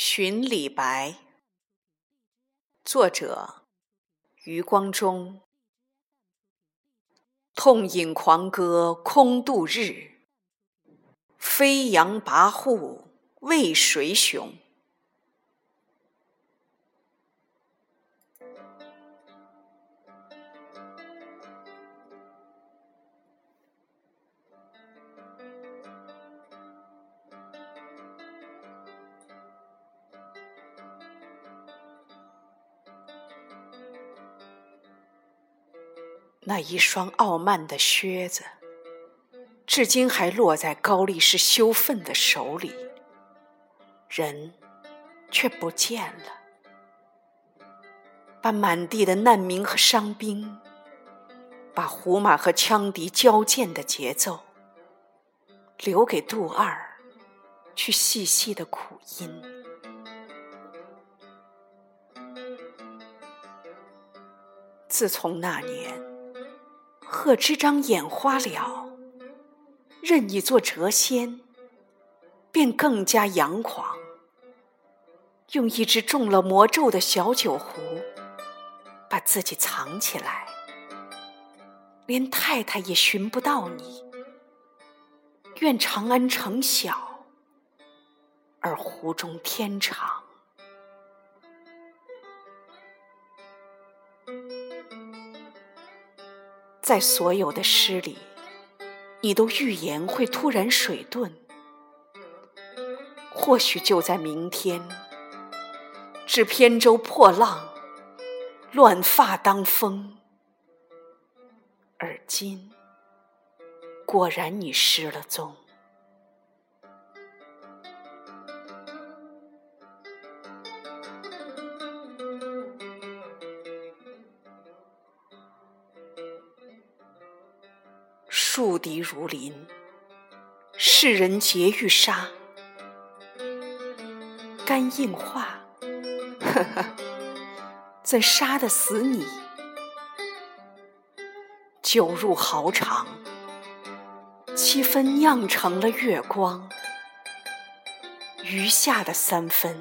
寻李白，作者余光中。痛饮狂歌空度日，飞扬跋扈为谁雄？那一双傲慢的靴子，至今还落在高力士羞愤的手里，人却不见了。把满地的难民和伤兵，把胡马和羌笛交剑的节奏，留给杜二去细细的苦音。自从那年。贺知章眼花了，任你做谪仙，便更加扬狂。用一只中了魔咒的小酒壶，把自己藏起来，连太太也寻不到你。愿长安城小，而湖中天长。在所有的诗里，你都预言会突然水遁。或许就在明天，至扁舟破浪，乱发当风。而今，果然你失了踪。树敌如林，世人皆欲杀。肝硬化，呵呵，怎杀得死你？酒入豪肠，七分酿成了月光，余下的三分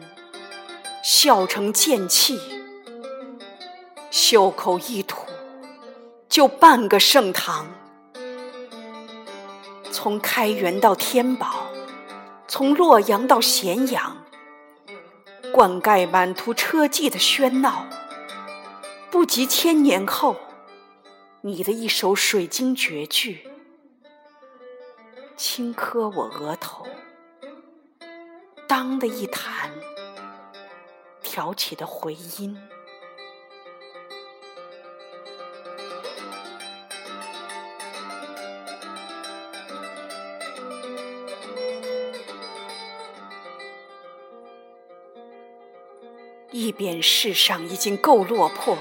笑成剑气，袖口一吐，就半个盛唐。从开元到天宝，从洛阳到咸阳，灌溉满途车骑的喧闹，不及千年后你的一首水晶绝句，轻磕我额头，当的一弹，挑起的回音。一边世上已经够落魄，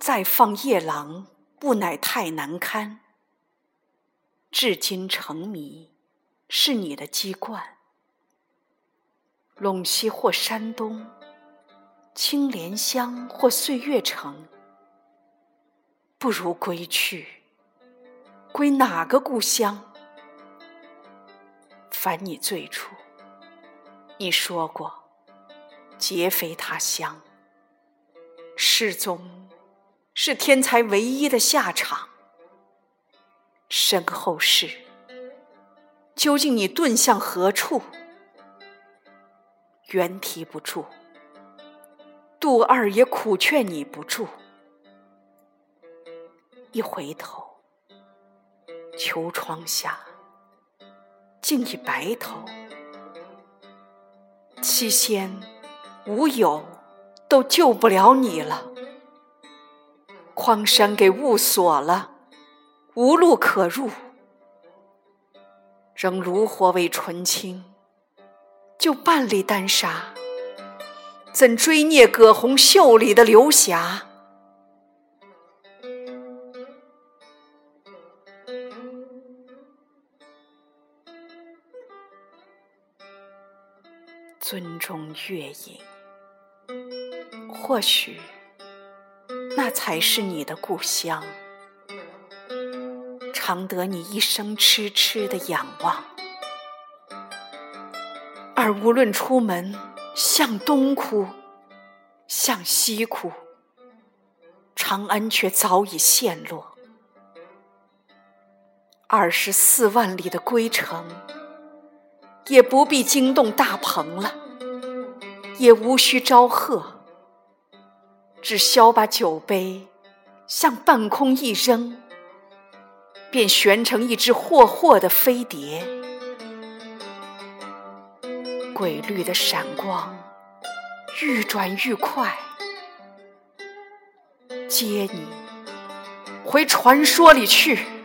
再放夜郎不乃太难堪。至今成谜，是你的籍贯。陇西或山东，青莲乡或岁月城，不如归去，归哪个故乡？烦你最初，你说过。皆非他乡，失踪是天才唯一的下场。身后事，究竟你遁向何处？原提不住，杜二也苦劝你不住。一回头，秋窗下，竟已白头。七仙。无有，都救不了你了。匡山给雾锁了，无路可入。仍炉火为纯青，就半粒丹砂，怎追孽葛洪袖里的流霞？尊重月影。或许，那才是你的故乡，常得你一生痴痴的仰望。而无论出门向东哭，向西哭，长安却早已陷落。二十四万里的归程，也不必惊动大鹏了，也无需招贺，只消把酒杯向半空一扔，便旋成一只霍霍的飞碟。鬼绿的闪光，愈转愈快，接你回传说里去。